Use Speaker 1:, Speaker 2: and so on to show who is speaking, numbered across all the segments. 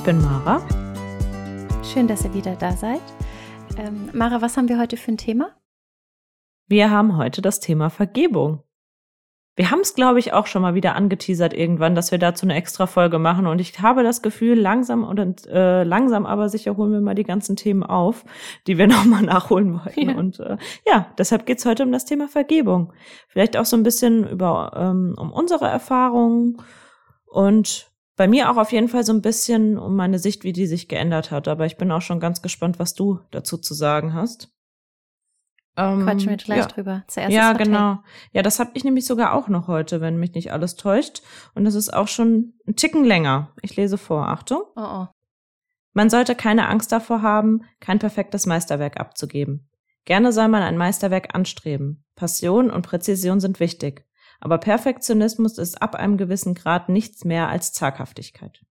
Speaker 1: Ich bin Mara.
Speaker 2: Schön, dass ihr wieder da seid. Ähm, Mara, was haben wir heute für ein Thema?
Speaker 1: Wir haben heute das Thema Vergebung. Wir haben es, glaube ich, auch schon mal wieder angeteasert irgendwann, dass wir dazu eine extra Folge machen. Und ich habe das Gefühl, langsam und äh, langsam aber sicher holen wir mal die ganzen Themen auf, die wir nochmal nachholen wollten. Ja. Und äh, ja, deshalb geht's heute um das Thema Vergebung. Vielleicht auch so ein bisschen über ähm, um unsere Erfahrungen und bei mir auch auf jeden Fall so ein bisschen um meine Sicht, wie die sich geändert hat. Aber ich bin auch schon ganz gespannt, was du dazu zu sagen hast.
Speaker 2: Ähm, Quatschen wir gleich ja. drüber.
Speaker 1: Zuerst ja, genau. Ja, das habe ich nämlich sogar auch noch heute, wenn mich nicht alles täuscht. Und das ist auch schon ein Ticken länger. Ich lese vor. Achtung. Oh, oh. Man sollte keine Angst davor haben, kein perfektes Meisterwerk abzugeben. Gerne soll man ein Meisterwerk anstreben. Passion und Präzision sind wichtig. Aber Perfektionismus ist ab einem gewissen Grad nichts mehr als Zaghaftigkeit.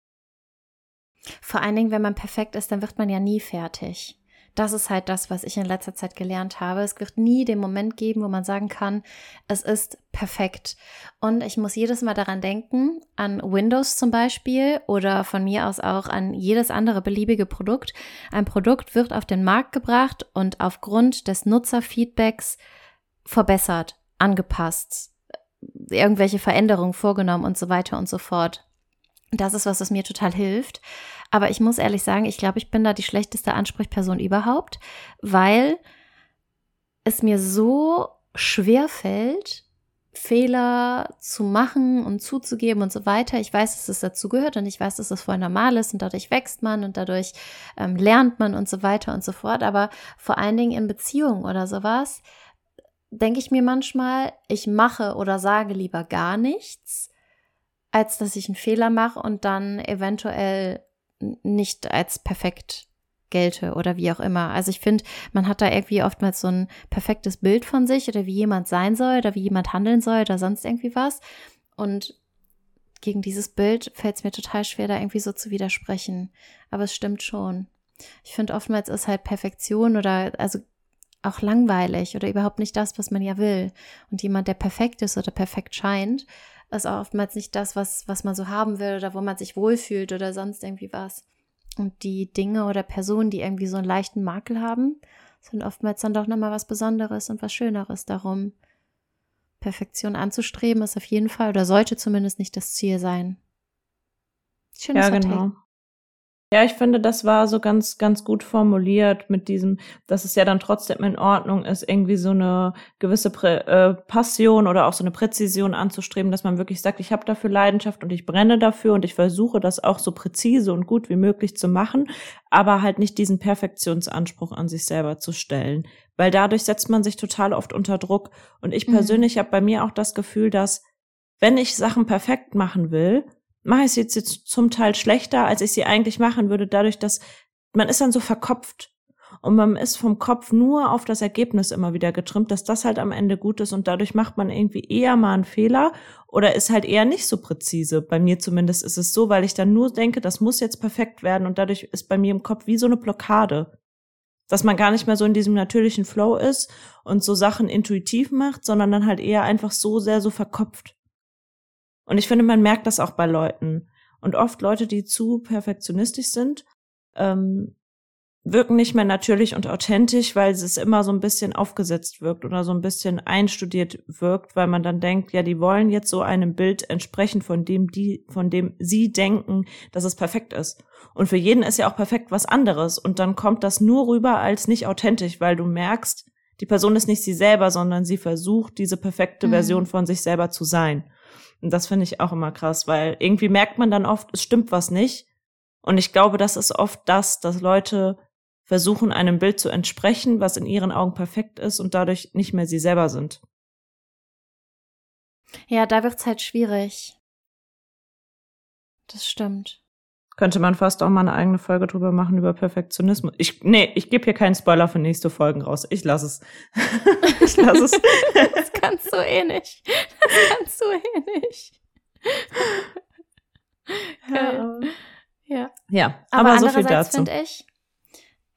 Speaker 2: Vor allen Dingen, wenn man perfekt ist, dann wird man ja nie fertig das ist halt das, was ich in letzter Zeit gelernt habe. Es wird nie den Moment geben, wo man sagen kann, es ist perfekt. Und ich muss jedes Mal daran denken, an Windows zum Beispiel oder von mir aus auch an jedes andere beliebige Produkt. Ein Produkt wird auf den Markt gebracht und aufgrund des Nutzerfeedbacks verbessert, angepasst, irgendwelche Veränderungen vorgenommen und so weiter und so fort. Das ist was, was mir total hilft. Aber ich muss ehrlich sagen, ich glaube, ich bin da die schlechteste Ansprechperson überhaupt, weil es mir so schwer fällt, Fehler zu machen und zuzugeben und so weiter. Ich weiß, dass es dazugehört und ich weiß, dass es voll normal ist und dadurch wächst man und dadurch ähm, lernt man und so weiter und so fort. Aber vor allen Dingen in Beziehungen oder sowas denke ich mir manchmal, ich mache oder sage lieber gar nichts, als dass ich einen Fehler mache und dann eventuell nicht als perfekt gelte oder wie auch immer. Also ich finde, man hat da irgendwie oftmals so ein perfektes Bild von sich oder wie jemand sein soll oder wie jemand handeln soll oder sonst irgendwie was. Und gegen dieses Bild fällt es mir total schwer, da irgendwie so zu widersprechen. Aber es stimmt schon. Ich finde, oftmals ist halt Perfektion oder also auch langweilig oder überhaupt nicht das, was man ja will. Und jemand, der perfekt ist oder perfekt scheint, ist auch oftmals nicht das, was, was man so haben will oder wo man sich wohlfühlt oder sonst irgendwie was. Und die Dinge oder Personen, die irgendwie so einen leichten Makel haben, sind oftmals dann doch nochmal was Besonderes und was Schöneres. Darum, Perfektion anzustreben, ist auf jeden Fall oder sollte zumindest nicht das Ziel sein.
Speaker 1: Schönes ja, genau. Ja, ich finde, das war so ganz, ganz gut formuliert mit diesem, dass es ja dann trotzdem in Ordnung ist, irgendwie so eine gewisse Prä äh, Passion oder auch so eine Präzision anzustreben, dass man wirklich sagt, ich habe dafür Leidenschaft und ich brenne dafür und ich versuche das auch so präzise und gut wie möglich zu machen, aber halt nicht diesen Perfektionsanspruch an sich selber zu stellen, weil dadurch setzt man sich total oft unter Druck. Und ich mhm. persönlich mhm. habe bei mir auch das Gefühl, dass wenn ich Sachen perfekt machen will, mache ich sie jetzt zum Teil schlechter, als ich sie eigentlich machen würde, dadurch, dass man ist dann so verkopft und man ist vom Kopf nur auf das Ergebnis immer wieder getrimmt, dass das halt am Ende gut ist und dadurch macht man irgendwie eher mal einen Fehler oder ist halt eher nicht so präzise. Bei mir zumindest ist es so, weil ich dann nur denke, das muss jetzt perfekt werden und dadurch ist bei mir im Kopf wie so eine Blockade. Dass man gar nicht mehr so in diesem natürlichen Flow ist und so Sachen intuitiv macht, sondern dann halt eher einfach so sehr so verkopft. Und ich finde, man merkt das auch bei Leuten. Und oft Leute, die zu perfektionistisch sind, ähm, wirken nicht mehr natürlich und authentisch, weil es immer so ein bisschen aufgesetzt wirkt oder so ein bisschen einstudiert wirkt, weil man dann denkt, ja, die wollen jetzt so einem Bild entsprechen, von dem die, von dem sie denken, dass es perfekt ist. Und für jeden ist ja auch perfekt was anderes. Und dann kommt das nur rüber als nicht authentisch, weil du merkst, die Person ist nicht sie selber, sondern sie versucht, diese perfekte mhm. Version von sich selber zu sein. Und das finde ich auch immer krass, weil irgendwie merkt man dann oft, es stimmt was nicht. Und ich glaube, das ist oft das, dass Leute versuchen, einem Bild zu entsprechen, was in ihren Augen perfekt ist und dadurch nicht mehr sie selber sind.
Speaker 2: Ja, da wird's halt schwierig. Das stimmt.
Speaker 1: Könnte man fast auch mal eine eigene Folge drüber machen über Perfektionismus. Ich, nee, ich gebe hier keinen Spoiler für nächste Folgen raus. Ich lasse es.
Speaker 2: ich lasse es. das kannst du eh nicht. Das kannst du eh nicht.
Speaker 1: ja. ja. Ja, aber, aber so viel dazu.
Speaker 2: finde ich,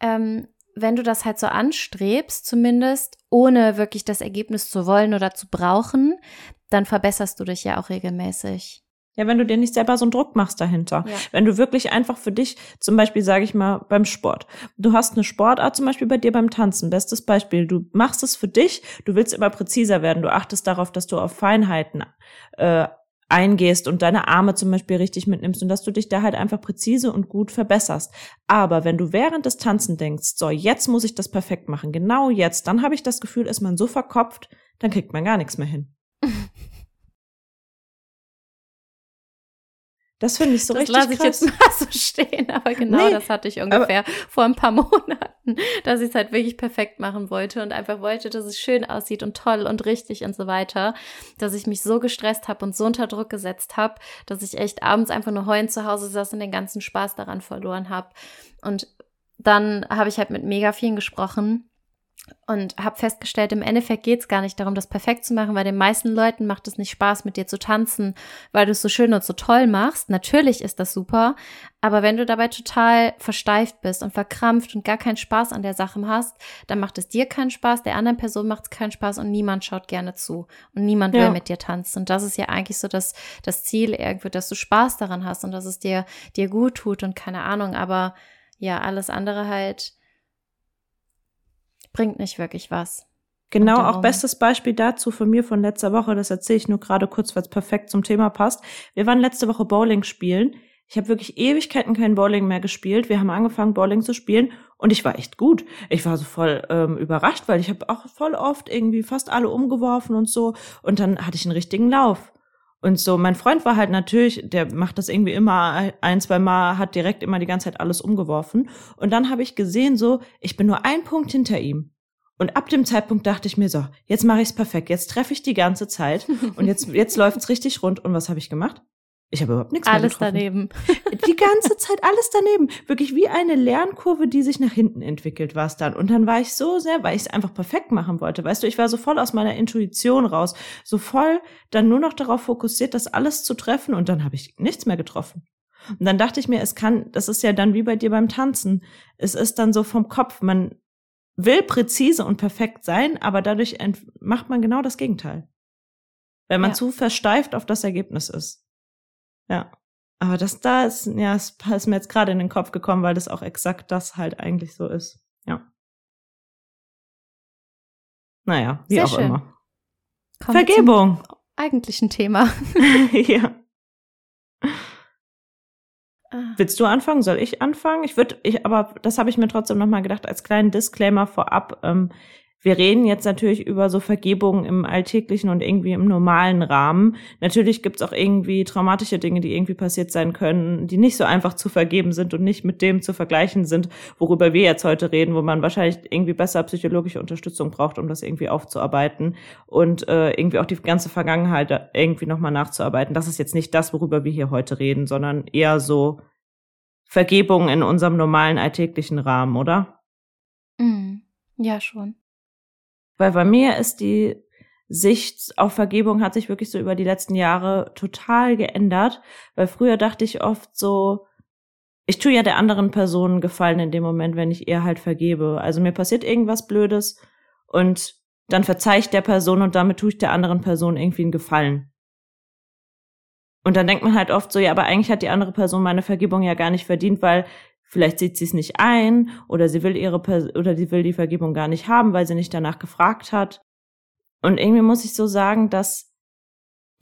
Speaker 2: ähm, wenn du das halt so anstrebst, zumindest ohne wirklich das Ergebnis zu wollen oder zu brauchen, dann verbesserst du dich ja auch regelmäßig.
Speaker 1: Ja, wenn du dir nicht selber so einen Druck machst dahinter. Ja. Wenn du wirklich einfach für dich, zum Beispiel sage ich mal beim Sport. Du hast eine Sportart, zum Beispiel bei dir beim Tanzen. Bestes Beispiel. Du machst es für dich. Du willst immer präziser werden. Du achtest darauf, dass du auf Feinheiten äh, eingehst und deine Arme zum Beispiel richtig mitnimmst und dass du dich da halt einfach präzise und gut verbesserst. Aber wenn du während des Tanzen denkst, so, jetzt muss ich das perfekt machen, genau jetzt, dann habe ich das Gefühl, ist man so verkopft, dann kriegt man gar nichts mehr hin. Das finde ich so das richtig
Speaker 2: lasse ich
Speaker 1: krass.
Speaker 2: jetzt mal so stehen, aber genau nee, das hatte ich ungefähr vor ein paar Monaten, dass ich es halt wirklich perfekt machen wollte und einfach wollte, dass es schön aussieht und toll und richtig und so weiter, dass ich mich so gestresst habe und so unter Druck gesetzt habe, dass ich echt abends einfach nur heulend zu Hause saß und den ganzen Spaß daran verloren habe. Und dann habe ich halt mit mega vielen gesprochen und habe festgestellt, im Endeffekt geht es gar nicht darum, das perfekt zu machen, weil den meisten Leuten macht es nicht Spaß, mit dir zu tanzen, weil du es so schön und so toll machst. Natürlich ist das super, aber wenn du dabei total versteift bist und verkrampft und gar keinen Spaß an der Sache hast, dann macht es dir keinen Spaß, der anderen Person macht es keinen Spaß und niemand schaut gerne zu und niemand ja. will mit dir tanzen. Und das ist ja eigentlich so das, das Ziel irgendwie, dass du Spaß daran hast und dass es dir, dir gut tut und keine Ahnung, aber ja, alles andere halt bringt nicht wirklich was.
Speaker 1: Genau, auch bestes Beispiel dazu von mir von letzter Woche, das erzähle ich nur gerade kurz, weil es perfekt zum Thema passt. Wir waren letzte Woche Bowling spielen. Ich habe wirklich Ewigkeiten kein Bowling mehr gespielt. Wir haben angefangen, Bowling zu spielen und ich war echt gut. Ich war so voll ähm, überrascht, weil ich habe auch voll oft irgendwie fast alle umgeworfen und so. Und dann hatte ich einen richtigen Lauf. Und so, mein Freund war halt natürlich, der macht das irgendwie immer ein, zwei Mal, hat direkt immer die ganze Zeit alles umgeworfen. Und dann habe ich gesehen, so, ich bin nur ein Punkt hinter ihm. Und ab dem Zeitpunkt dachte ich mir so, jetzt mache ich es perfekt, jetzt treffe ich die ganze Zeit und jetzt, jetzt läuft es richtig rund. Und was habe ich gemacht? Ich habe überhaupt nichts
Speaker 2: alles mehr getroffen.
Speaker 1: Alles daneben. Die ganze Zeit alles daneben. Wirklich wie eine Lernkurve, die sich nach hinten entwickelt, war es dann. Und dann war ich so sehr, weil ich es einfach perfekt machen wollte. Weißt du, ich war so voll aus meiner Intuition raus. So voll dann nur noch darauf fokussiert, das alles zu treffen. Und dann habe ich nichts mehr getroffen. Und dann dachte ich mir, es kann, das ist ja dann wie bei dir beim Tanzen. Es ist dann so vom Kopf. Man will präzise und perfekt sein, aber dadurch macht man genau das Gegenteil. Wenn man ja. zu versteift auf das Ergebnis ist. Ja. Aber das da ist, ja, es ist mir jetzt gerade in den Kopf gekommen, weil das auch exakt das halt eigentlich so ist. Ja. Naja, wie Sehr auch schön. immer. Kommen Vergebung.
Speaker 2: Eigentlichen Thema.
Speaker 1: ja. Ah. Willst du anfangen? Soll ich anfangen? Ich würde, ich, aber das habe ich mir trotzdem nochmal gedacht, als kleinen Disclaimer vorab. Ähm, wir reden jetzt natürlich über so Vergebungen im alltäglichen und irgendwie im normalen Rahmen. Natürlich gibt's auch irgendwie traumatische Dinge, die irgendwie passiert sein können, die nicht so einfach zu vergeben sind und nicht mit dem zu vergleichen sind, worüber wir jetzt heute reden, wo man wahrscheinlich irgendwie besser psychologische Unterstützung braucht, um das irgendwie aufzuarbeiten und äh, irgendwie auch die ganze Vergangenheit irgendwie nochmal nachzuarbeiten. Das ist jetzt nicht das, worüber wir hier heute reden, sondern eher so Vergebung in unserem normalen alltäglichen Rahmen, oder?
Speaker 2: Mm, ja, schon.
Speaker 1: Weil bei mir ist die Sicht auf Vergebung hat sich wirklich so über die letzten Jahre total geändert, weil früher dachte ich oft so, ich tue ja der anderen Person Gefallen in dem Moment, wenn ich ihr halt vergebe. Also mir passiert irgendwas Blödes und dann verzeih ich der Person und damit tue ich der anderen Person irgendwie einen Gefallen. Und dann denkt man halt oft so, ja, aber eigentlich hat die andere Person meine Vergebung ja gar nicht verdient, weil Vielleicht sieht sie es nicht ein oder sie will ihre oder sie will die Vergebung gar nicht haben, weil sie nicht danach gefragt hat. Und irgendwie muss ich so sagen, dass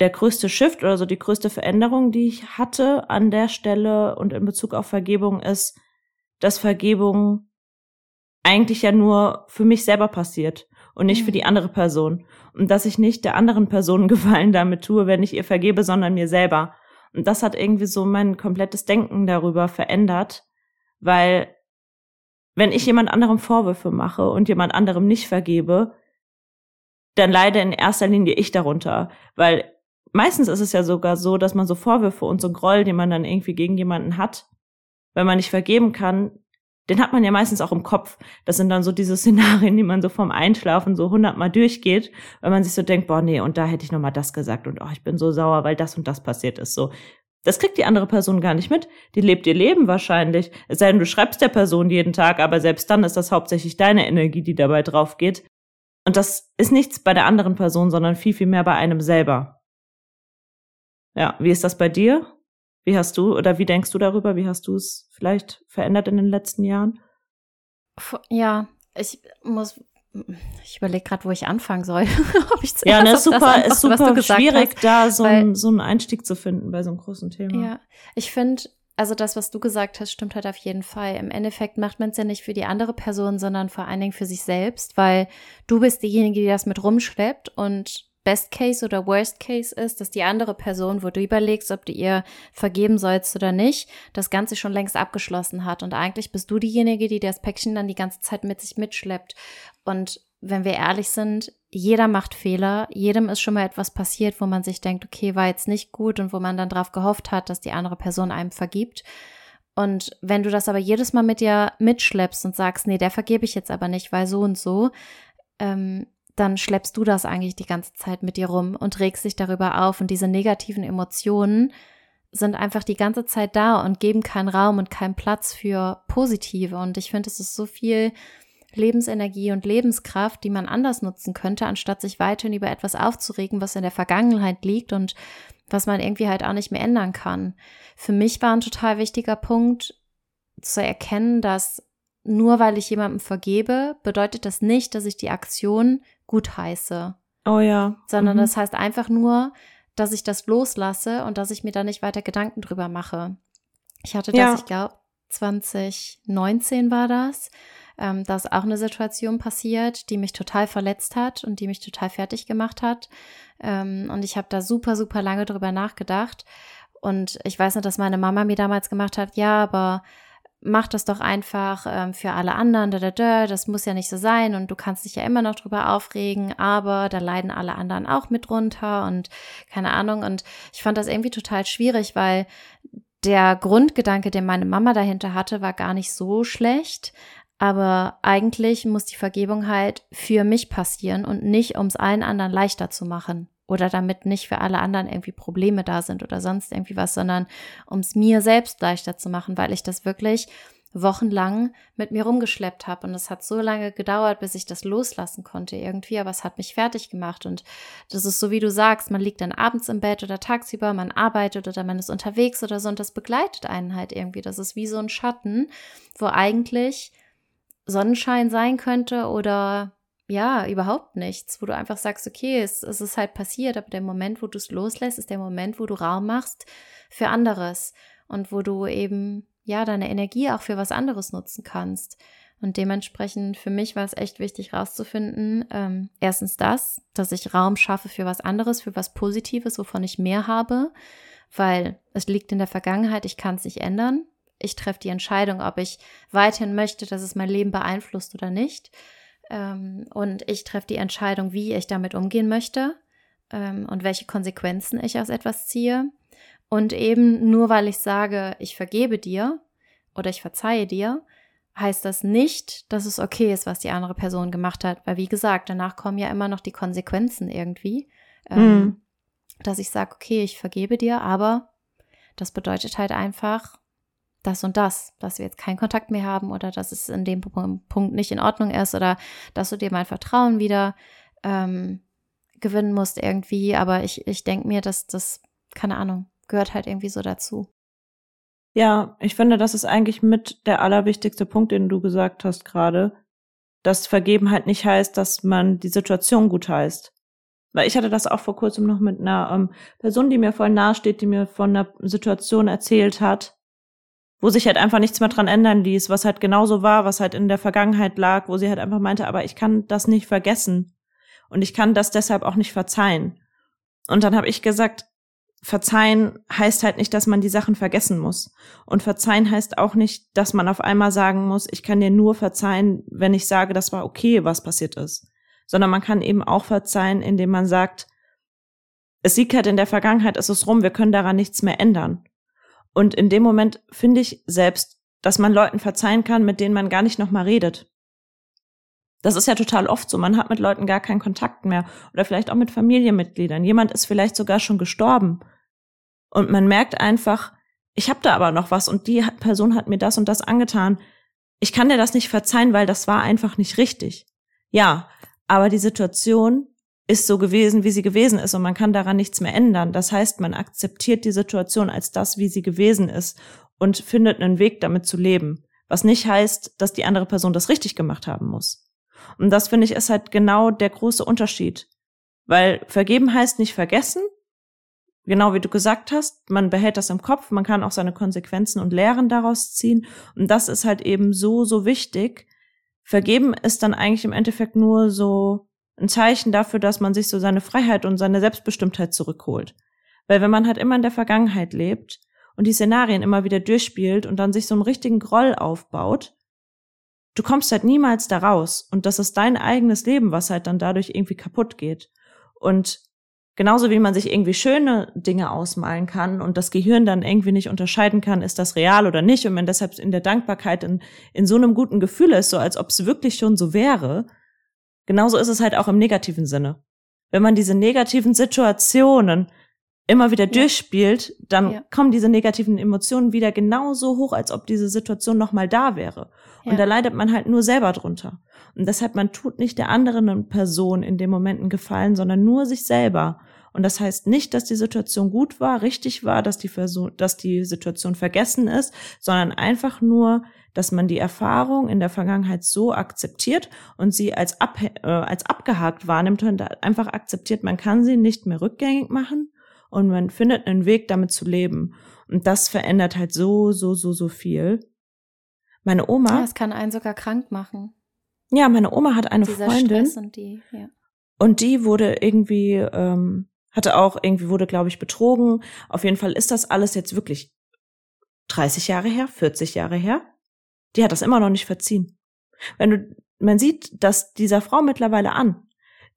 Speaker 1: der größte Shift oder so die größte Veränderung, die ich hatte an der Stelle und in Bezug auf Vergebung ist, dass Vergebung eigentlich ja nur für mich selber passiert und nicht für mhm. die andere Person. Und dass ich nicht der anderen Person Gefallen damit tue, wenn ich ihr vergebe, sondern mir selber. Und das hat irgendwie so mein komplettes Denken darüber verändert, weil wenn ich jemand anderem Vorwürfe mache und jemand anderem nicht vergebe, dann leide in erster Linie ich darunter, weil meistens ist es ja sogar so, dass man so Vorwürfe und so Groll, den man dann irgendwie gegen jemanden hat, wenn man nicht vergeben kann, den hat man ja meistens auch im Kopf. Das sind dann so diese Szenarien, die man so vom Einschlafen so hundertmal durchgeht, weil man sich so denkt, boah, nee, und da hätte ich noch mal das gesagt und oh, ich bin so sauer, weil das und das passiert ist. So, das kriegt die andere Person gar nicht mit. Die lebt ihr Leben wahrscheinlich. Es sei denn, du schreibst der Person jeden Tag, aber selbst dann ist das hauptsächlich deine Energie, die dabei drauf geht. Und das ist nichts bei der anderen Person, sondern viel, viel mehr bei einem selber. Ja, wie ist das bei dir? Wie hast du oder wie denkst du darüber? Wie hast du es vielleicht verändert in den letzten Jahren?
Speaker 2: Ja, ich muss ich überlege gerade, wo ich anfangen soll.
Speaker 1: Ob ich ja, ne, ist super, ist super schwierig, hast, da so, weil, ein, so einen Einstieg zu finden bei so einem großen Thema.
Speaker 2: Ja, ich finde, also das, was du gesagt hast, stimmt halt auf jeden Fall. Im Endeffekt macht man es ja nicht für die andere Person, sondern vor allen Dingen für sich selbst, weil du bist diejenige, die das mit rumschleppt und Best Case oder Worst Case ist, dass die andere Person, wo du überlegst, ob du ihr vergeben sollst oder nicht, das Ganze schon längst abgeschlossen hat. Und eigentlich bist du diejenige, die das Päckchen dann die ganze Zeit mit sich mitschleppt. Und wenn wir ehrlich sind, jeder macht Fehler, jedem ist schon mal etwas passiert, wo man sich denkt, okay, war jetzt nicht gut und wo man dann darauf gehofft hat, dass die andere Person einem vergibt. Und wenn du das aber jedes Mal mit dir mitschleppst und sagst, nee, der vergebe ich jetzt aber nicht, weil so und so, ähm, dann schleppst du das eigentlich die ganze Zeit mit dir rum und regst dich darüber auf. Und diese negativen Emotionen sind einfach die ganze Zeit da und geben keinen Raum und keinen Platz für positive. Und ich finde, es ist so viel Lebensenergie und Lebenskraft, die man anders nutzen könnte, anstatt sich weiterhin über etwas aufzuregen, was in der Vergangenheit liegt und was man irgendwie halt auch nicht mehr ändern kann. Für mich war ein total wichtiger Punkt zu erkennen, dass nur weil ich jemandem vergebe, bedeutet das nicht, dass ich die Aktion gut heiße.
Speaker 1: Oh ja.
Speaker 2: Sondern mhm. das heißt einfach nur, dass ich das loslasse und dass ich mir da nicht weiter Gedanken drüber mache. Ich hatte das, ja. ich glaube, 2019 war das. Ähm, da ist auch eine Situation passiert, die mich total verletzt hat und die mich total fertig gemacht hat. Ähm, und ich habe da super, super lange drüber nachgedacht. Und ich weiß noch, dass meine Mama mir damals gemacht hat, ja, aber mach das doch einfach ähm, für alle anderen, da, da, da, das muss ja nicht so sein und du kannst dich ja immer noch drüber aufregen, aber da leiden alle anderen auch mit runter und keine Ahnung. Und ich fand das irgendwie total schwierig, weil der Grundgedanke, den meine Mama dahinter hatte, war gar nicht so schlecht. Aber eigentlich muss die Vergebung halt für mich passieren und nicht, um es allen anderen leichter zu machen oder damit nicht für alle anderen irgendwie Probleme da sind oder sonst irgendwie was, sondern um es mir selbst leichter zu machen, weil ich das wirklich wochenlang mit mir rumgeschleppt habe. Und es hat so lange gedauert, bis ich das loslassen konnte irgendwie, aber es hat mich fertig gemacht. Und das ist so wie du sagst, man liegt dann abends im Bett oder tagsüber, man arbeitet oder man ist unterwegs oder so und das begleitet einen halt irgendwie, das ist wie so ein Schatten, wo eigentlich Sonnenschein sein könnte oder ja, überhaupt nichts, wo du einfach sagst, okay, es, es ist halt passiert, aber der Moment, wo du es loslässt, ist der Moment, wo du Raum machst für anderes und wo du eben, ja, deine Energie auch für was anderes nutzen kannst. Und dementsprechend für mich war es echt wichtig rauszufinden, ähm, erstens das, dass ich Raum schaffe für was anderes, für was Positives, wovon ich mehr habe, weil es liegt in der Vergangenheit, ich kann es nicht ändern. Ich treffe die Entscheidung, ob ich weiterhin möchte, dass es mein Leben beeinflusst oder nicht. Ähm, und ich treffe die Entscheidung, wie ich damit umgehen möchte ähm, und welche Konsequenzen ich aus etwas ziehe. Und eben nur weil ich sage, ich vergebe dir oder ich verzeihe dir, heißt das nicht, dass es okay ist, was die andere Person gemacht hat. Weil wie gesagt, danach kommen ja immer noch die Konsequenzen irgendwie. Ähm, mhm. Dass ich sage, okay, ich vergebe dir, aber das bedeutet halt einfach, das und das, dass wir jetzt keinen Kontakt mehr haben oder dass es in dem Punkt nicht in Ordnung ist oder dass du dir mein Vertrauen wieder ähm, gewinnen musst irgendwie. Aber ich, ich denke mir, dass das, keine Ahnung, gehört halt irgendwie so dazu.
Speaker 1: Ja, ich finde, das ist eigentlich mit der allerwichtigste Punkt, den du gesagt hast gerade, dass Vergeben halt nicht heißt, dass man die Situation gut heißt. Weil ich hatte das auch vor kurzem noch mit einer ähm, Person, die mir voll nahe steht, die mir von einer Situation erzählt hat, wo sich halt einfach nichts mehr dran ändern ließ, was halt genauso war, was halt in der Vergangenheit lag, wo sie halt einfach meinte, aber ich kann das nicht vergessen und ich kann das deshalb auch nicht verzeihen. Und dann habe ich gesagt, verzeihen heißt halt nicht, dass man die Sachen vergessen muss. Und verzeihen heißt auch nicht, dass man auf einmal sagen muss, ich kann dir nur verzeihen, wenn ich sage, das war okay, was passiert ist. Sondern man kann eben auch verzeihen, indem man sagt, es liegt halt in der Vergangenheit, es ist rum, wir können daran nichts mehr ändern. Und in dem Moment finde ich selbst, dass man Leuten verzeihen kann, mit denen man gar nicht nochmal redet. Das ist ja total oft so. Man hat mit Leuten gar keinen Kontakt mehr oder vielleicht auch mit Familienmitgliedern. Jemand ist vielleicht sogar schon gestorben. Und man merkt einfach, ich habe da aber noch was und die Person hat mir das und das angetan. Ich kann dir das nicht verzeihen, weil das war einfach nicht richtig. Ja, aber die Situation ist so gewesen, wie sie gewesen ist und man kann daran nichts mehr ändern. Das heißt, man akzeptiert die Situation als das, wie sie gewesen ist und findet einen Weg, damit zu leben. Was nicht heißt, dass die andere Person das richtig gemacht haben muss. Und das finde ich ist halt genau der große Unterschied. Weil vergeben heißt nicht vergessen. Genau wie du gesagt hast, man behält das im Kopf, man kann auch seine Konsequenzen und Lehren daraus ziehen. Und das ist halt eben so, so wichtig. Vergeben ist dann eigentlich im Endeffekt nur so ein Zeichen dafür, dass man sich so seine Freiheit und seine Selbstbestimmtheit zurückholt. Weil wenn man halt immer in der Vergangenheit lebt und die Szenarien immer wieder durchspielt und dann sich so einen richtigen Groll aufbaut, du kommst halt niemals da raus. Und das ist dein eigenes Leben, was halt dann dadurch irgendwie kaputt geht. Und genauso wie man sich irgendwie schöne Dinge ausmalen kann und das Gehirn dann irgendwie nicht unterscheiden kann, ist das real oder nicht, und man deshalb in der Dankbarkeit in, in so einem guten Gefühl ist, so als ob es wirklich schon so wäre, genauso ist es halt auch im negativen Sinne. Wenn man diese negativen Situationen immer wieder ja. durchspielt, dann ja. kommen diese negativen Emotionen wieder genauso hoch, als ob diese Situation nochmal da wäre. Ja. Und da leidet man halt nur selber drunter. Und deshalb, man tut nicht der anderen Person in dem Moment einen Gefallen, sondern nur sich selber. Und das heißt nicht, dass die Situation gut war, richtig war, dass die, Person, dass die Situation vergessen ist, sondern einfach nur, dass man die Erfahrung in der Vergangenheit so akzeptiert und sie als, ab, äh, als abgehakt wahrnimmt und einfach akzeptiert, man kann sie nicht mehr rückgängig machen und man findet einen Weg, damit zu leben. Und das verändert halt so, so, so, so viel. Meine Oma.
Speaker 2: Ja, es kann einen sogar krank machen.
Speaker 1: Ja, meine Oma hat eine Dieser Freundin. Stress und die, ja. Und die wurde irgendwie, ähm, hatte auch irgendwie, wurde, glaube ich, betrogen. Auf jeden Fall ist das alles jetzt wirklich 30 Jahre her, 40 Jahre her. Die hat das immer noch nicht verziehen. Wenn du, man sieht das dieser Frau mittlerweile an.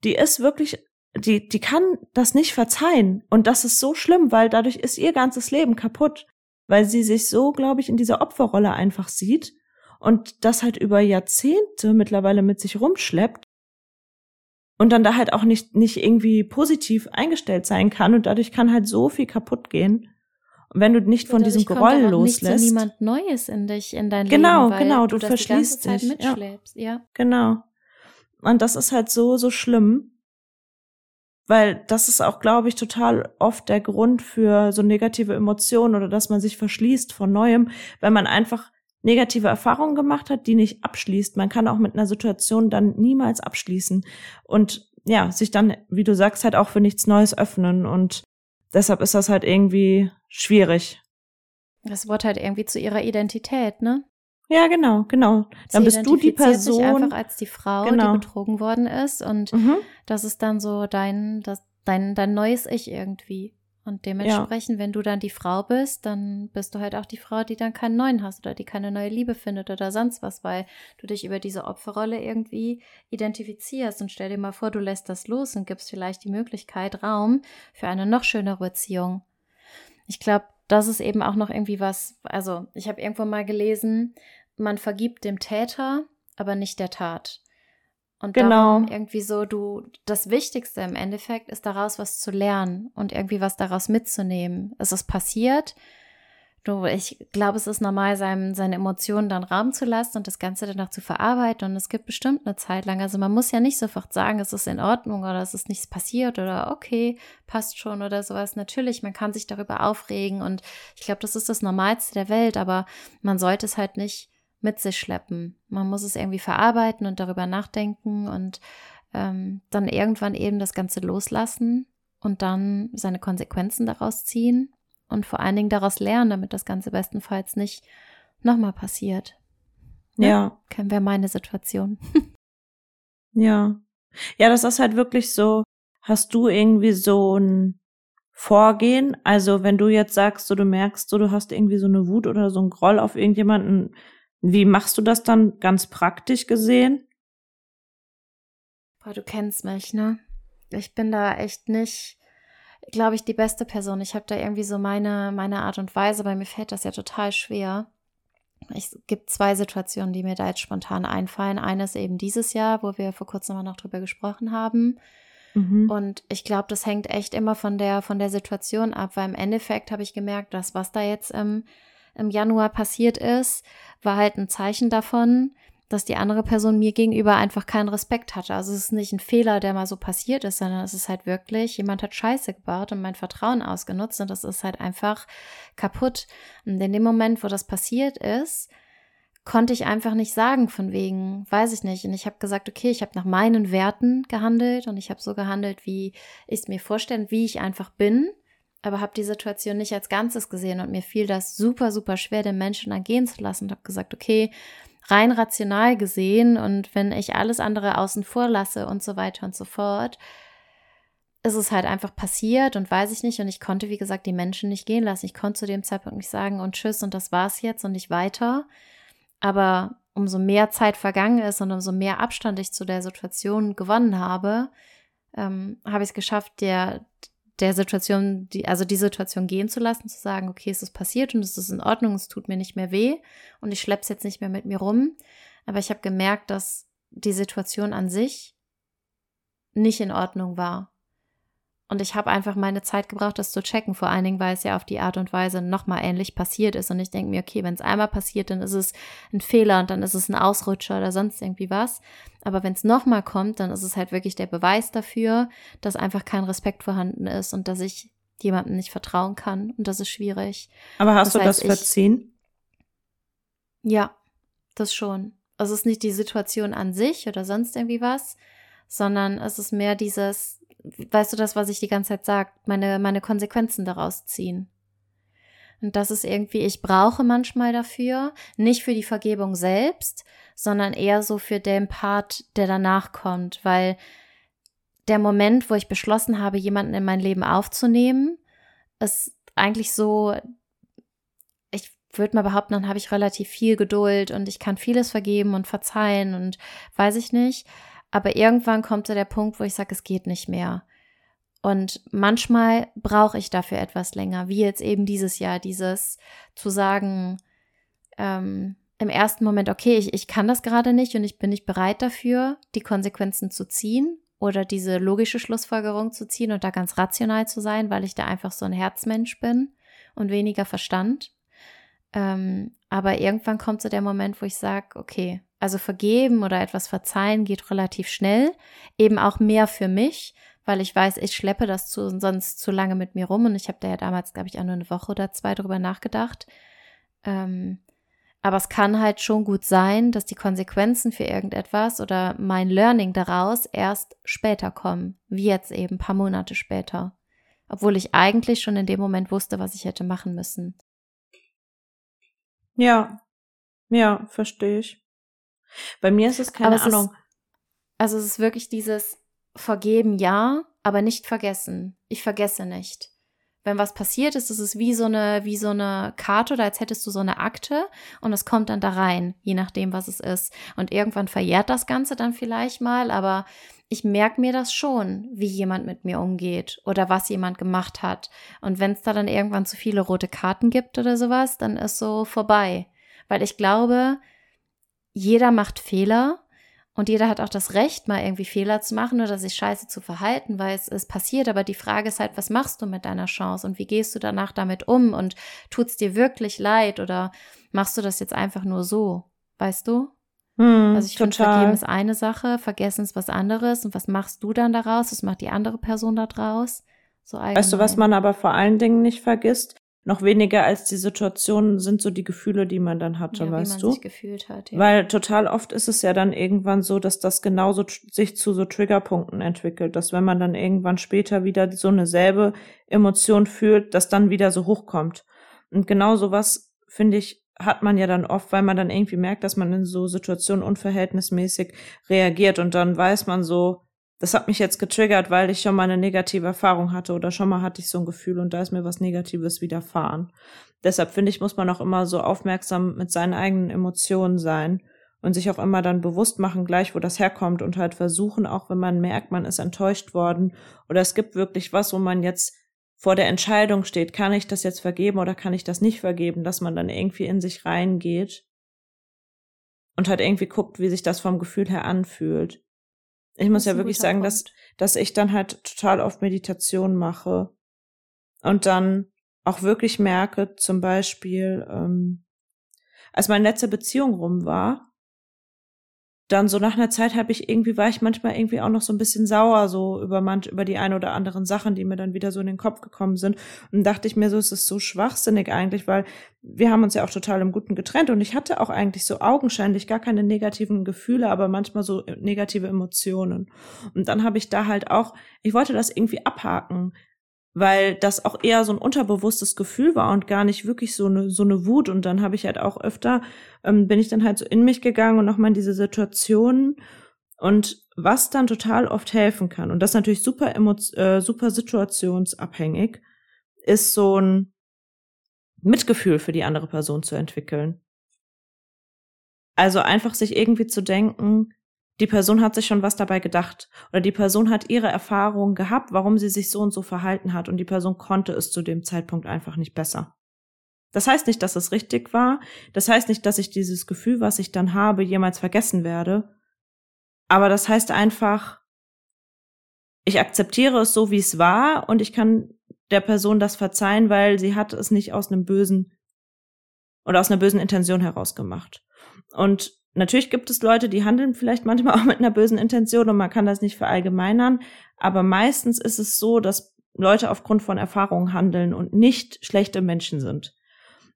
Speaker 1: Die ist wirklich die, die kann das nicht verzeihen. Und das ist so schlimm, weil dadurch ist ihr ganzes Leben kaputt. Weil sie sich so, glaube ich, in dieser Opferrolle einfach sieht und das halt über Jahrzehnte mittlerweile mit sich rumschleppt und dann da halt auch nicht, nicht irgendwie positiv eingestellt sein kann und dadurch kann halt so viel kaputt gehen. Wenn du nicht von diesem Groll loslässt. Nicht so
Speaker 2: niemand Neues in dich, in dein
Speaker 1: genau,
Speaker 2: Leben.
Speaker 1: Genau, genau, du, du verschließt dich. Ja. ja. Genau. Und das ist halt so, so schlimm weil das ist auch, glaube ich, total oft der Grund für so negative Emotionen oder dass man sich verschließt von Neuem, wenn man einfach negative Erfahrungen gemacht hat, die nicht abschließt. Man kann auch mit einer Situation dann niemals abschließen und ja, sich dann, wie du sagst, halt auch für nichts Neues öffnen und deshalb ist das halt irgendwie schwierig.
Speaker 2: Das Wort halt irgendwie zu ihrer Identität, ne?
Speaker 1: Ja, genau, genau. Dann Sie bist du die Person. Sich
Speaker 2: einfach als die Frau, genau. die betrogen worden ist. Und mhm. das ist dann so dein, das, dein, dein neues Ich irgendwie. Und dementsprechend, ja. wenn du dann die Frau bist, dann bist du halt auch die Frau, die dann keinen neuen hast oder die keine neue Liebe findet oder sonst was, weil du dich über diese Opferrolle irgendwie identifizierst. Und stell dir mal vor, du lässt das los und gibst vielleicht die Möglichkeit, Raum für eine noch schönere Beziehung. Ich glaube, das ist eben auch noch irgendwie was, also ich habe irgendwo mal gelesen, man vergibt dem Täter, aber nicht der Tat. Und genau. darum irgendwie so, du, das Wichtigste im Endeffekt ist daraus was zu lernen und irgendwie was daraus mitzunehmen. Es ist passiert, Du, ich glaube, es ist normal, seinem, seine Emotionen dann Raum zu lassen und das Ganze danach zu verarbeiten. Und es gibt bestimmt eine Zeit lang. Also man muss ja nicht sofort sagen, es ist in Ordnung oder es ist nichts passiert oder okay, passt schon oder sowas. Natürlich, man kann sich darüber aufregen und ich glaube, das ist das Normalste der Welt, aber man sollte es halt nicht mit sich schleppen. Man muss es irgendwie verarbeiten und darüber nachdenken und ähm, dann irgendwann eben das Ganze loslassen und dann seine Konsequenzen daraus ziehen und vor allen Dingen daraus lernen, damit das Ganze bestenfalls nicht nochmal passiert.
Speaker 1: Ja. ja.
Speaker 2: Kennen wir meine Situation.
Speaker 1: ja. Ja, das ist halt wirklich so, hast du irgendwie so ein Vorgehen? Also, wenn du jetzt sagst, so du merkst, so du hast irgendwie so eine Wut oder so ein Groll auf irgendjemanden, wie machst du das dann ganz praktisch gesehen?
Speaker 2: Boah, du kennst mich, ne? Ich bin da echt nicht glaube ich, die beste Person. Ich habe da irgendwie so meine, meine Art und Weise, weil mir fällt das ja total schwer. Es gibt zwei Situationen, die mir da jetzt spontan einfallen. Eine ist eben dieses Jahr, wo wir vor kurzem mal noch drüber gesprochen haben. Mhm. Und ich glaube, das hängt echt immer von der, von der Situation ab, weil im Endeffekt habe ich gemerkt, dass was da jetzt im, im Januar passiert ist, war halt ein Zeichen davon, dass die andere Person mir gegenüber einfach keinen Respekt hatte. Also es ist nicht ein Fehler, der mal so passiert ist, sondern es ist halt wirklich, jemand hat Scheiße gebaut und mein Vertrauen ausgenutzt und das ist halt einfach kaputt. Und in dem Moment, wo das passiert ist, konnte ich einfach nicht sagen von wegen, weiß ich nicht. Und ich habe gesagt, okay, ich habe nach meinen Werten gehandelt und ich habe so gehandelt, wie ich es mir vorstelle, wie ich einfach bin aber habe die Situation nicht als Ganzes gesehen und mir fiel das super, super schwer, den Menschen dann gehen zu lassen und habe gesagt, okay, rein rational gesehen und wenn ich alles andere außen vor lasse und so weiter und so fort, ist es halt einfach passiert und weiß ich nicht und ich konnte, wie gesagt, die Menschen nicht gehen lassen. Ich konnte zu dem Zeitpunkt nicht sagen und tschüss und das war's jetzt und nicht weiter. Aber umso mehr Zeit vergangen ist und umso mehr Abstand ich zu der Situation gewonnen habe, ähm, habe ich es geschafft, der, der Situation, die, also die Situation gehen zu lassen, zu sagen, okay, es ist passiert und es ist in Ordnung, es tut mir nicht mehr weh und ich schleppe es jetzt nicht mehr mit mir rum. Aber ich habe gemerkt, dass die Situation an sich nicht in Ordnung war. Und ich habe einfach meine Zeit gebraucht, das zu checken, vor allen Dingen, weil es ja auf die Art und Weise nochmal ähnlich passiert ist. Und ich denke mir, okay, wenn es einmal passiert, dann ist es ein Fehler und dann ist es ein Ausrutscher oder sonst irgendwie was. Aber wenn es nochmal kommt, dann ist es halt wirklich der Beweis dafür, dass einfach kein Respekt vorhanden ist und dass ich jemandem nicht vertrauen kann. Und das ist schwierig.
Speaker 1: Aber hast das du heißt, das verziehen?
Speaker 2: Ich, ja, das schon. Es ist nicht die Situation an sich oder sonst irgendwie was, sondern es ist mehr dieses, weißt du das, was ich die ganze Zeit sage, meine, meine Konsequenzen daraus ziehen. Und das ist irgendwie, ich brauche manchmal dafür, nicht für die Vergebung selbst, sondern eher so für den Part, der danach kommt, weil der Moment, wo ich beschlossen habe, jemanden in mein Leben aufzunehmen, ist eigentlich so, ich würde mal behaupten, dann habe ich relativ viel Geduld und ich kann vieles vergeben und verzeihen und weiß ich nicht. Aber irgendwann kommt so der Punkt, wo ich sage, es geht nicht mehr. Und manchmal brauche ich dafür etwas länger, wie jetzt eben dieses Jahr, dieses zu sagen, ähm, im ersten Moment, okay, ich, ich kann das gerade nicht und ich bin nicht bereit dafür, die Konsequenzen zu ziehen oder diese logische Schlussfolgerung zu ziehen und da ganz rational zu sein, weil ich da einfach so ein Herzmensch bin und weniger Verstand. Ähm, aber irgendwann kommt so der Moment, wo ich sage, okay, also vergeben oder etwas verzeihen geht relativ schnell, eben auch mehr für mich, weil ich weiß, ich schleppe das zu, sonst zu lange mit mir rum und ich habe da ja damals, glaube ich, auch nur eine Woche oder zwei drüber nachgedacht. Ähm, aber es kann halt schon gut sein, dass die Konsequenzen für irgendetwas oder mein Learning daraus erst später kommen, wie jetzt eben ein paar Monate später. Obwohl ich eigentlich schon in dem Moment wusste, was ich hätte machen müssen.
Speaker 1: Ja, ja, verstehe ich. Bei mir ist es keine aber Ahnung.
Speaker 2: ist, also es ist wirklich dieses Vergeben, ja, aber nicht vergessen. Ich vergesse nicht. Wenn was passiert ist, ist es wie so eine, wie so eine Karte oder als hättest du so eine Akte und es kommt dann da rein, je nachdem, was es ist. Und irgendwann verjährt das Ganze dann vielleicht mal, aber ich merke mir das schon, wie jemand mit mir umgeht oder was jemand gemacht hat. Und wenn es da dann irgendwann zu viele rote Karten gibt oder sowas, dann ist so vorbei. Weil ich glaube, jeder macht Fehler und jeder hat auch das Recht, mal irgendwie Fehler zu machen oder sich scheiße zu verhalten, weil es ist passiert. Aber die Frage ist halt, was machst du mit deiner Chance und wie gehst du danach damit um und tut es dir wirklich leid oder machst du das jetzt einfach nur so? Weißt du? Hm, also ich finde, vergeben ist eine Sache, vergessen ist was anderes. Und was machst du dann daraus? Was macht die andere Person da draus?
Speaker 1: So weißt du, was man aber vor allen Dingen nicht vergisst? Noch weniger als die Situation sind so die Gefühle, die man dann hatte, ja, weißt du?
Speaker 2: Hat, ja.
Speaker 1: Weil total oft ist es ja dann irgendwann so, dass das genauso sich zu so Triggerpunkten entwickelt, dass wenn man dann irgendwann später wieder so eine selbe Emotion fühlt, dass dann wieder so hochkommt. Und genau sowas, finde ich, hat man ja dann oft, weil man dann irgendwie merkt, dass man in so Situationen unverhältnismäßig reagiert und dann weiß man so, das hat mich jetzt getriggert, weil ich schon mal eine negative Erfahrung hatte oder schon mal hatte ich so ein Gefühl und da ist mir was Negatives widerfahren. Deshalb finde ich, muss man auch immer so aufmerksam mit seinen eigenen Emotionen sein und sich auch immer dann bewusst machen, gleich wo das herkommt und halt versuchen, auch wenn man merkt, man ist enttäuscht worden oder es gibt wirklich was, wo man jetzt vor der Entscheidung steht, kann ich das jetzt vergeben oder kann ich das nicht vergeben, dass man dann irgendwie in sich reingeht und halt irgendwie guckt, wie sich das vom Gefühl her anfühlt. Ich muss ja wirklich sagen, dass, dass ich dann halt total oft Meditation mache und dann auch wirklich merke, zum Beispiel, ähm, als meine letzte Beziehung rum war, dann so nach einer Zeit habe ich irgendwie, war ich manchmal irgendwie auch noch so ein bisschen sauer, so über manch, über die ein oder anderen Sachen, die mir dann wieder so in den Kopf gekommen sind. Und dachte ich mir so, es ist so schwachsinnig eigentlich, weil wir haben uns ja auch total im Guten getrennt und ich hatte auch eigentlich so augenscheinlich gar keine negativen Gefühle, aber manchmal so negative Emotionen. Und dann habe ich da halt auch, ich wollte das irgendwie abhaken weil das auch eher so ein unterbewusstes Gefühl war und gar nicht wirklich so eine so eine Wut und dann habe ich halt auch öfter ähm, bin ich dann halt so in mich gegangen und nochmal in diese Situationen und was dann total oft helfen kann und das natürlich super äh, super situationsabhängig ist so ein Mitgefühl für die andere Person zu entwickeln. Also einfach sich irgendwie zu denken, die Person hat sich schon was dabei gedacht. Oder die Person hat ihre Erfahrungen gehabt, warum sie sich so und so verhalten hat. Und die Person konnte es zu dem Zeitpunkt einfach nicht besser. Das heißt nicht, dass es richtig war, das heißt nicht, dass ich dieses Gefühl, was ich dann habe, jemals vergessen werde, aber das heißt einfach, ich akzeptiere es so, wie es war. Und ich kann der Person das verzeihen, weil sie hat es nicht aus einem bösen oder aus einer bösen Intention heraus gemacht. Und Natürlich gibt es Leute, die handeln vielleicht manchmal auch mit einer bösen Intention und man kann das nicht verallgemeinern, aber meistens ist es so, dass Leute aufgrund von Erfahrungen handeln und nicht schlechte Menschen sind.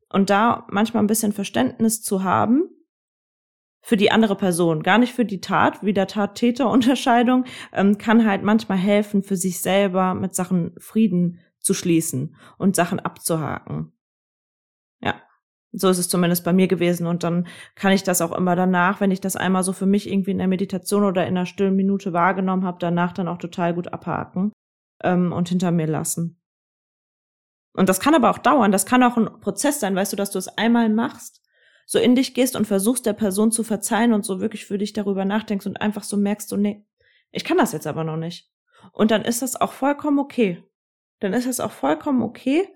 Speaker 1: Und da manchmal ein bisschen Verständnis zu haben für die andere Person, gar nicht für die Tat, wie der Tat-Täter-Unterscheidung, ähm, kann halt manchmal helfen, für sich selber mit Sachen Frieden zu schließen und Sachen abzuhaken. Ja. So ist es zumindest bei mir gewesen. Und dann kann ich das auch immer danach, wenn ich das einmal so für mich irgendwie in der Meditation oder in einer stillen Minute wahrgenommen habe, danach dann auch total gut abhaken ähm, und hinter mir lassen. Und das kann aber auch dauern. Das kann auch ein Prozess sein, weißt du, dass du es einmal machst, so in dich gehst und versuchst der Person zu verzeihen und so wirklich für dich darüber nachdenkst und einfach so merkst, so, nee, ich kann das jetzt aber noch nicht. Und dann ist das auch vollkommen okay. Dann ist das auch vollkommen okay.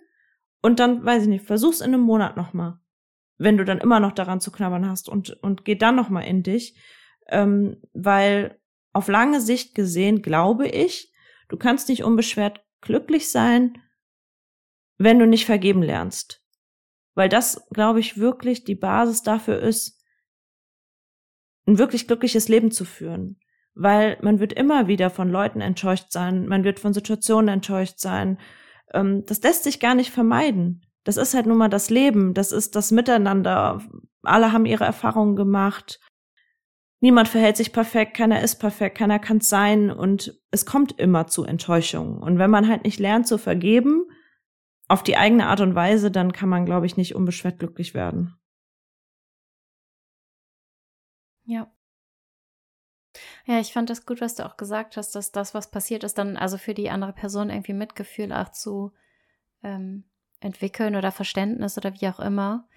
Speaker 1: Und dann, weiß ich nicht, versuch's in einem Monat nochmal wenn du dann immer noch daran zu knabbern hast und, und geh dann nochmal in dich. Ähm, weil auf lange Sicht gesehen glaube ich, du kannst nicht unbeschwert glücklich sein, wenn du nicht vergeben lernst. Weil das, glaube ich, wirklich die Basis dafür ist, ein wirklich glückliches Leben zu führen. Weil man wird immer wieder von Leuten enttäuscht sein, man wird von Situationen enttäuscht sein. Ähm, das lässt sich gar nicht vermeiden das ist halt nun mal das Leben, das ist das Miteinander. Alle haben ihre Erfahrungen gemacht. Niemand verhält sich perfekt, keiner ist perfekt, keiner kann sein und es kommt immer zu Enttäuschungen. Und wenn man halt nicht lernt zu vergeben, auf die eigene Art und Weise, dann kann man, glaube ich, nicht unbeschwert glücklich werden.
Speaker 2: Ja. Ja, ich fand das gut, was du auch gesagt hast, dass das, was passiert ist, dann also für die andere Person irgendwie Mitgefühl auch zu ähm, entwickeln oder Verständnis oder wie auch immer.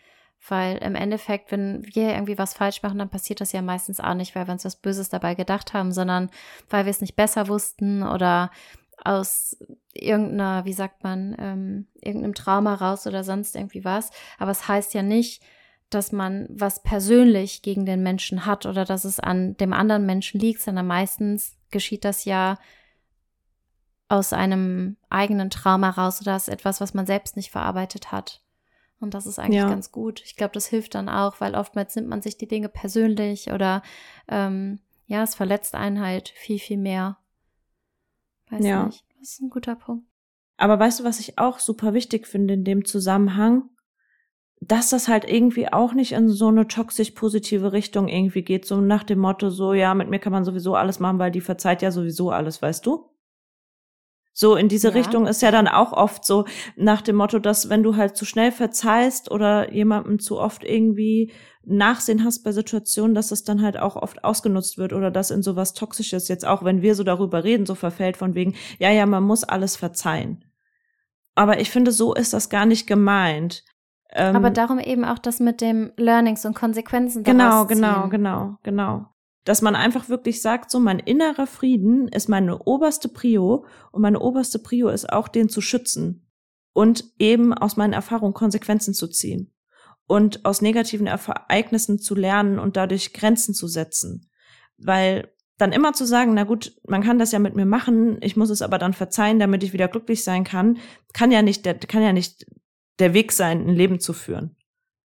Speaker 2: Weil im Endeffekt, wenn wir irgendwie was falsch machen, dann passiert das ja meistens auch nicht, weil wir uns was Böses dabei gedacht haben, sondern weil wir es nicht besser wussten oder aus irgendeiner, wie sagt man, ähm, irgendeinem Trauma raus oder sonst irgendwie was. Aber es heißt ja nicht, dass man was persönlich gegen den Menschen hat oder dass es an dem anderen Menschen liegt, sondern meistens geschieht das ja aus einem eigenen Trauma raus oder ist etwas, was man selbst nicht verarbeitet hat. Und das ist eigentlich ja. ganz gut. Ich glaube, das hilft dann auch, weil oftmals nimmt man sich die Dinge persönlich oder ähm, ja, es verletzt einen halt viel, viel mehr. Weiß ja. nicht. Das ist ein guter Punkt.
Speaker 1: Aber weißt du, was ich auch super wichtig finde in dem Zusammenhang? Dass das halt irgendwie auch nicht in so eine toxisch positive Richtung irgendwie geht, so nach dem Motto, so, ja, mit mir kann man sowieso alles machen, weil die verzeiht ja sowieso alles, weißt du? So in diese ja. Richtung ist ja dann auch oft so nach dem Motto, dass wenn du halt zu schnell verzeihst oder jemandem zu oft irgendwie Nachsehen hast bei Situationen, dass es dann halt auch oft ausgenutzt wird oder dass in sowas Toxisches jetzt auch, wenn wir so darüber reden, so verfällt von wegen, ja, ja, man muss alles verzeihen. Aber ich finde, so ist das gar nicht gemeint.
Speaker 2: Aber ähm, darum eben auch das mit dem Learnings und Konsequenzen.
Speaker 1: Genau, genau, genau, genau dass man einfach wirklich sagt, so mein innerer Frieden ist meine oberste Prio und meine oberste Prio ist auch den zu schützen und eben aus meinen Erfahrungen Konsequenzen zu ziehen und aus negativen Ereignissen zu lernen und dadurch Grenzen zu setzen, weil dann immer zu sagen, na gut, man kann das ja mit mir machen, ich muss es aber dann verzeihen, damit ich wieder glücklich sein kann, kann ja nicht kann ja nicht der Weg sein, ein Leben zu führen.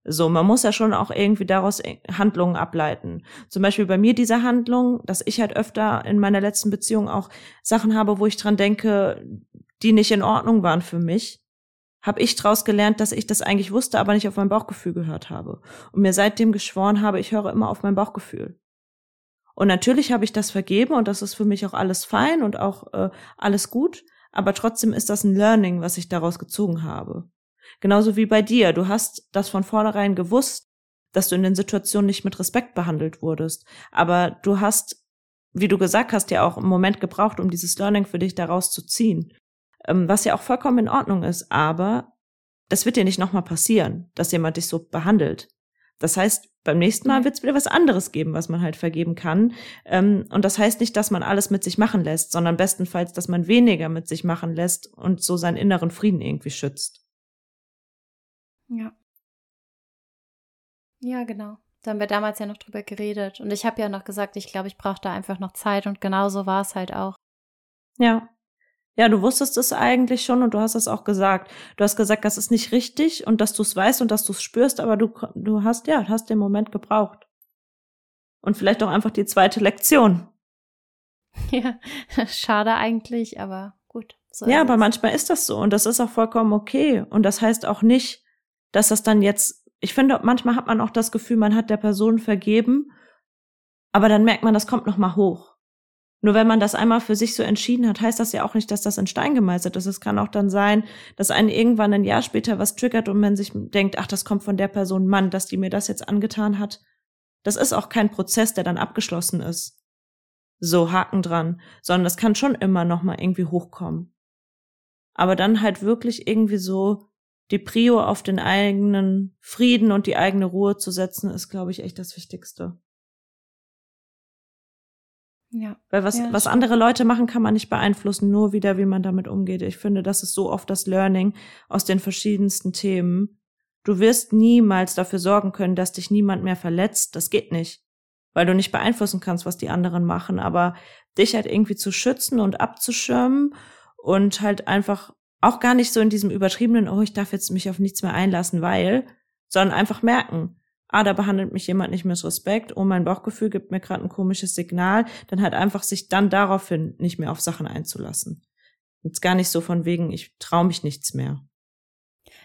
Speaker 1: So, man muss ja schon auch irgendwie daraus Handlungen ableiten. Zum Beispiel bei mir diese Handlung, dass ich halt öfter in meiner letzten Beziehung auch Sachen habe, wo ich dran denke, die nicht in Ordnung waren für mich, habe ich daraus gelernt, dass ich das eigentlich wusste, aber nicht auf mein Bauchgefühl gehört habe. Und mir seitdem geschworen habe, ich höre immer auf mein Bauchgefühl. Und natürlich habe ich das vergeben und das ist für mich auch alles fein und auch äh, alles gut, aber trotzdem ist das ein Learning, was ich daraus gezogen habe. Genauso wie bei dir. Du hast das von vornherein gewusst, dass du in den Situationen nicht mit Respekt behandelt wurdest. Aber du hast, wie du gesagt hast, ja auch einen Moment gebraucht, um dieses Learning für dich daraus zu ziehen. Ähm, was ja auch vollkommen in Ordnung ist. Aber das wird dir nicht nochmal passieren, dass jemand dich so behandelt. Das heißt, beim nächsten Mal wird es wieder was anderes geben, was man halt vergeben kann. Ähm, und das heißt nicht, dass man alles mit sich machen lässt, sondern bestenfalls, dass man weniger mit sich machen lässt und so seinen inneren Frieden irgendwie schützt.
Speaker 2: Ja. Ja, genau. Da haben wir damals ja noch drüber geredet. Und ich habe ja noch gesagt, ich glaube, ich brauche da einfach noch Zeit. Und genau so war es halt auch.
Speaker 1: Ja. Ja, du wusstest es eigentlich schon und du hast es auch gesagt. Du hast gesagt, das ist nicht richtig und dass du es weißt und dass du es spürst, aber du, du hast, ja, hast den Moment gebraucht. Und vielleicht auch einfach die zweite Lektion.
Speaker 2: Ja, schade eigentlich, aber gut.
Speaker 1: So ja, aber manchmal ist das so und das ist auch vollkommen okay. Und das heißt auch nicht, dass das dann jetzt, ich finde, manchmal hat man auch das Gefühl, man hat der Person vergeben, aber dann merkt man, das kommt noch mal hoch. Nur wenn man das einmal für sich so entschieden hat, heißt das ja auch nicht, dass das in Stein gemeißelt ist. Es kann auch dann sein, dass einen irgendwann ein Jahr später was triggert und man sich denkt, ach, das kommt von der Person Mann, dass die mir das jetzt angetan hat. Das ist auch kein Prozess, der dann abgeschlossen ist. So Haken dran, sondern das kann schon immer noch mal irgendwie hochkommen. Aber dann halt wirklich irgendwie so die Prio auf den eigenen Frieden und die eigene Ruhe zu setzen, ist, glaube ich, echt das Wichtigste. Ja. Weil was, ja, was andere Leute machen, kann man nicht beeinflussen, nur wieder, wie man damit umgeht. Ich finde, das ist so oft das Learning aus den verschiedensten Themen. Du wirst niemals dafür sorgen können, dass dich niemand mehr verletzt. Das geht nicht. Weil du nicht beeinflussen kannst, was die anderen machen. Aber dich halt irgendwie zu schützen und abzuschirmen und halt einfach auch gar nicht so in diesem übertriebenen, oh, ich darf jetzt mich auf nichts mehr einlassen, weil, sondern einfach merken, ah, da behandelt mich jemand nicht mit Respekt, oh, mein Bauchgefühl gibt mir gerade ein komisches Signal, dann halt einfach sich dann daraufhin nicht mehr auf Sachen einzulassen. Jetzt gar nicht so von wegen, ich traue mich nichts mehr.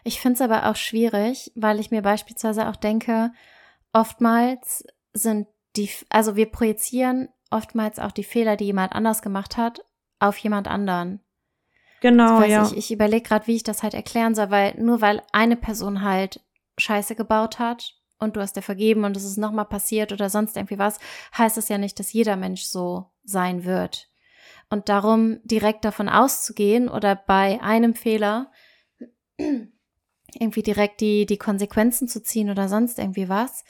Speaker 2: Ich finde es aber auch schwierig, weil ich mir beispielsweise auch denke, oftmals sind die, also wir projizieren oftmals auch die Fehler, die jemand anders gemacht hat, auf jemand anderen.
Speaker 1: Genau, ja.
Speaker 2: Ich, ich überlege gerade, wie ich das halt erklären soll, weil nur weil eine Person halt Scheiße gebaut hat und du hast dir vergeben und es ist nochmal passiert oder sonst irgendwie was, heißt das ja nicht, dass jeder Mensch so sein wird. Und darum direkt davon auszugehen oder bei einem Fehler irgendwie direkt die, die Konsequenzen zu ziehen oder sonst irgendwie was,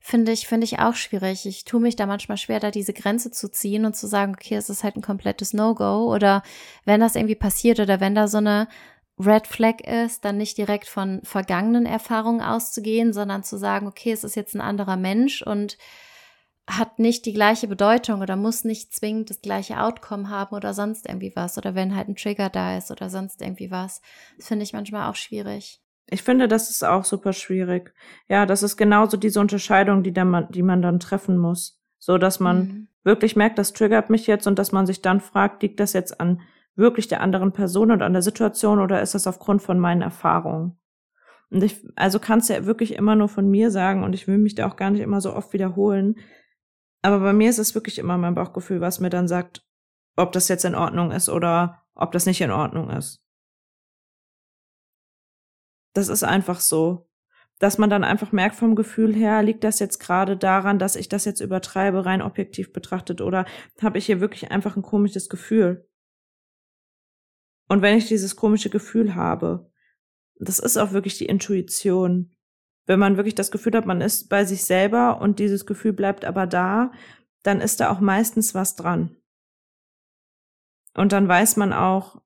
Speaker 2: finde ich, finde ich auch schwierig. Ich tue mich da manchmal schwer, da diese Grenze zu ziehen und zu sagen, okay, es ist halt ein komplettes No-Go oder wenn das irgendwie passiert oder wenn da so eine Red Flag ist, dann nicht direkt von vergangenen Erfahrungen auszugehen, sondern zu sagen, okay, es ist jetzt ein anderer Mensch und hat nicht die gleiche Bedeutung oder muss nicht zwingend das gleiche Outcome haben oder sonst irgendwie was oder wenn halt ein Trigger da ist oder sonst irgendwie was. Das finde ich manchmal auch schwierig.
Speaker 1: Ich finde, das ist auch super schwierig. Ja, das ist genauso diese Unterscheidung, die, man, die man dann treffen muss. So, dass man mhm. wirklich merkt, das triggert mich jetzt und dass man sich dann fragt, liegt das jetzt an wirklich der anderen Person und an der Situation oder ist das aufgrund von meinen Erfahrungen? Und ich, also kannst ja wirklich immer nur von mir sagen und ich will mich da auch gar nicht immer so oft wiederholen. Aber bei mir ist es wirklich immer mein Bauchgefühl, was mir dann sagt, ob das jetzt in Ordnung ist oder ob das nicht in Ordnung ist. Das ist einfach so. Dass man dann einfach merkt vom Gefühl her, liegt das jetzt gerade daran, dass ich das jetzt übertreibe, rein objektiv betrachtet, oder habe ich hier wirklich einfach ein komisches Gefühl? Und wenn ich dieses komische Gefühl habe, das ist auch wirklich die Intuition. Wenn man wirklich das Gefühl hat, man ist bei sich selber und dieses Gefühl bleibt aber da, dann ist da auch meistens was dran. Und dann weiß man auch,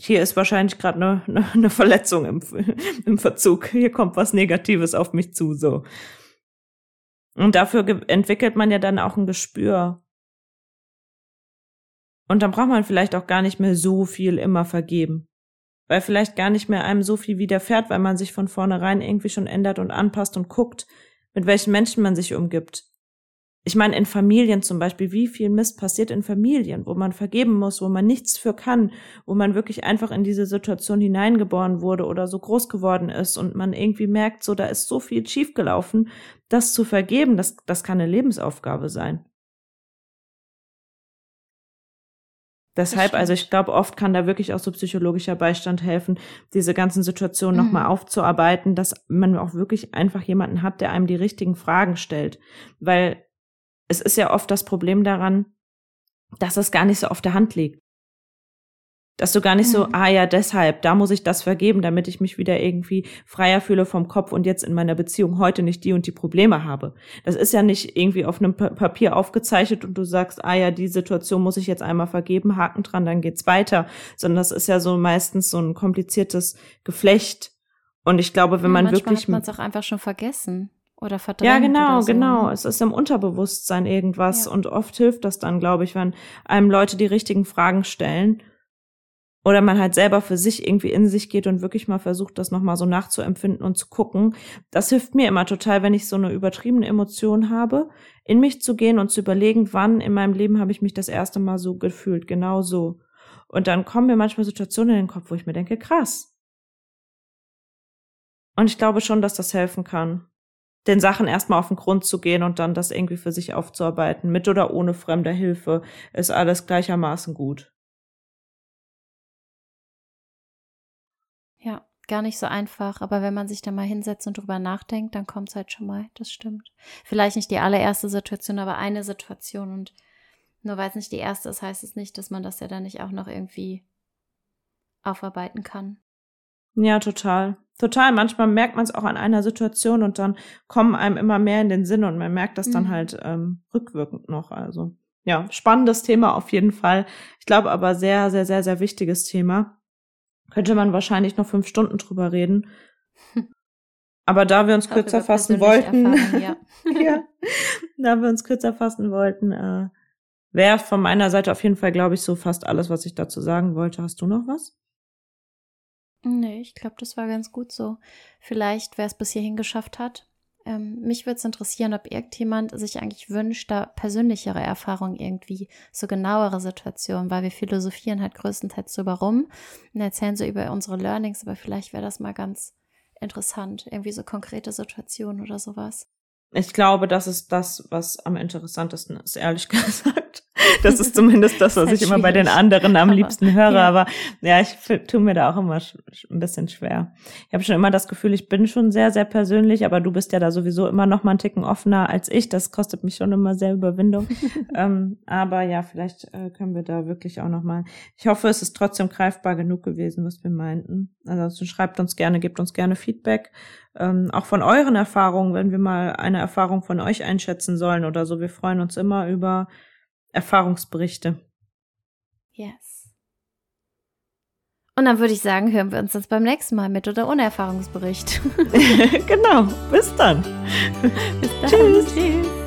Speaker 1: hier ist wahrscheinlich gerade eine, eine, eine Verletzung im, im Verzug. Hier kommt was Negatives auf mich zu, so. Und dafür entwickelt man ja dann auch ein Gespür. Und dann braucht man vielleicht auch gar nicht mehr so viel immer vergeben. weil vielleicht gar nicht mehr einem so viel widerfährt, weil man sich von vornherein irgendwie schon ändert und anpasst und guckt, mit welchen Menschen man sich umgibt. Ich meine, in Familien zum Beispiel, wie viel Mist passiert in Familien, wo man vergeben muss, wo man nichts für kann, wo man wirklich einfach in diese Situation hineingeboren wurde oder so groß geworden ist und man irgendwie merkt, so, da ist so viel schiefgelaufen, das zu vergeben, das, das kann eine Lebensaufgabe sein. Deshalb, also ich glaube, oft kann da wirklich auch so psychologischer Beistand helfen, diese ganzen Situationen mhm. nochmal aufzuarbeiten, dass man auch wirklich einfach jemanden hat, der einem die richtigen Fragen stellt. Weil es ist ja oft das Problem daran, dass es gar nicht so auf der Hand liegt. Dass du gar nicht mhm. so, ah ja, deshalb, da muss ich das vergeben, damit ich mich wieder irgendwie freier fühle vom Kopf und jetzt in meiner Beziehung heute nicht die und die Probleme habe. Das ist ja nicht irgendwie auf einem Papier aufgezeichnet und du sagst, ah ja, die Situation muss ich jetzt einmal vergeben, Haken dran, dann geht's weiter. Sondern das ist ja so meistens so ein kompliziertes Geflecht. Und ich glaube, wenn man
Speaker 2: Manchmal
Speaker 1: wirklich.
Speaker 2: Hat man es auch einfach schon vergessen oder verdrängt.
Speaker 1: Ja, genau,
Speaker 2: so.
Speaker 1: genau. Es ist im Unterbewusstsein irgendwas ja. und oft hilft das dann, glaube ich, wenn einem Leute die richtigen Fragen stellen oder man halt selber für sich irgendwie in sich geht und wirklich mal versucht, das nochmal so nachzuempfinden und zu gucken. Das hilft mir immer total, wenn ich so eine übertriebene Emotion habe, in mich zu gehen und zu überlegen, wann in meinem Leben habe ich mich das erste Mal so gefühlt, genau so. Und dann kommen mir manchmal Situationen in den Kopf, wo ich mir denke, krass. Und ich glaube schon, dass das helfen kann den Sachen erstmal auf den Grund zu gehen und dann das irgendwie für sich aufzuarbeiten. Mit oder ohne fremder Hilfe ist alles gleichermaßen gut.
Speaker 2: Ja, gar nicht so einfach, aber wenn man sich da mal hinsetzt und drüber nachdenkt, dann kommt es halt schon mal, das stimmt. Vielleicht nicht die allererste Situation, aber eine Situation und nur weil es nicht die erste ist, heißt es nicht, dass man das ja dann nicht auch noch irgendwie aufarbeiten kann.
Speaker 1: Ja, total. Total. Manchmal merkt man es auch an einer Situation und dann kommen einem immer mehr in den Sinn und man merkt das mhm. dann halt ähm, rückwirkend noch. Also ja, spannendes Thema auf jeden Fall. Ich glaube aber sehr, sehr, sehr, sehr wichtiges Thema. Könnte man wahrscheinlich noch fünf Stunden drüber reden. Aber da wir uns auch kürzer fassen wollten, ja. ja, da wir uns kürzer fassen wollten, äh, wäre von meiner Seite auf jeden Fall, glaube ich, so fast alles, was ich dazu sagen wollte. Hast du noch was?
Speaker 2: Nee, ich glaube, das war ganz gut so. Vielleicht, wer es bis hierhin geschafft hat. Ähm, mich würde es interessieren, ob irgendjemand sich eigentlich wünscht, da persönlichere Erfahrungen irgendwie, so genauere Situationen, weil wir philosophieren halt größtenteils so warum und erzählen so über unsere Learnings, aber vielleicht wäre das mal ganz interessant, irgendwie so konkrete Situationen oder sowas.
Speaker 1: Ich glaube, das ist das, was am interessantesten ist, ehrlich gesagt. Das ist zumindest das, was halt ich immer bei den anderen am aber, liebsten höre. Ja. Aber ja, ich tue mir da auch immer ein bisschen schwer. Ich habe schon immer das Gefühl, ich bin schon sehr, sehr persönlich, aber du bist ja da sowieso immer noch mal einen Ticken offener als ich. Das kostet mich schon immer sehr Überwindung. ähm, aber ja, vielleicht äh, können wir da wirklich auch noch mal. Ich hoffe, es ist trotzdem greifbar genug gewesen, was wir meinten. Ansonsten schreibt uns gerne, gebt uns gerne Feedback ähm, auch von euren Erfahrungen, wenn wir mal eine Erfahrung von euch einschätzen sollen oder so. Wir freuen uns immer über Erfahrungsberichte.
Speaker 2: Yes. Und dann würde ich sagen, hören wir uns das beim nächsten Mal mit oder ohne Erfahrungsbericht.
Speaker 1: genau. Bis dann.
Speaker 2: Bis dann. Tschüss. Tschüss.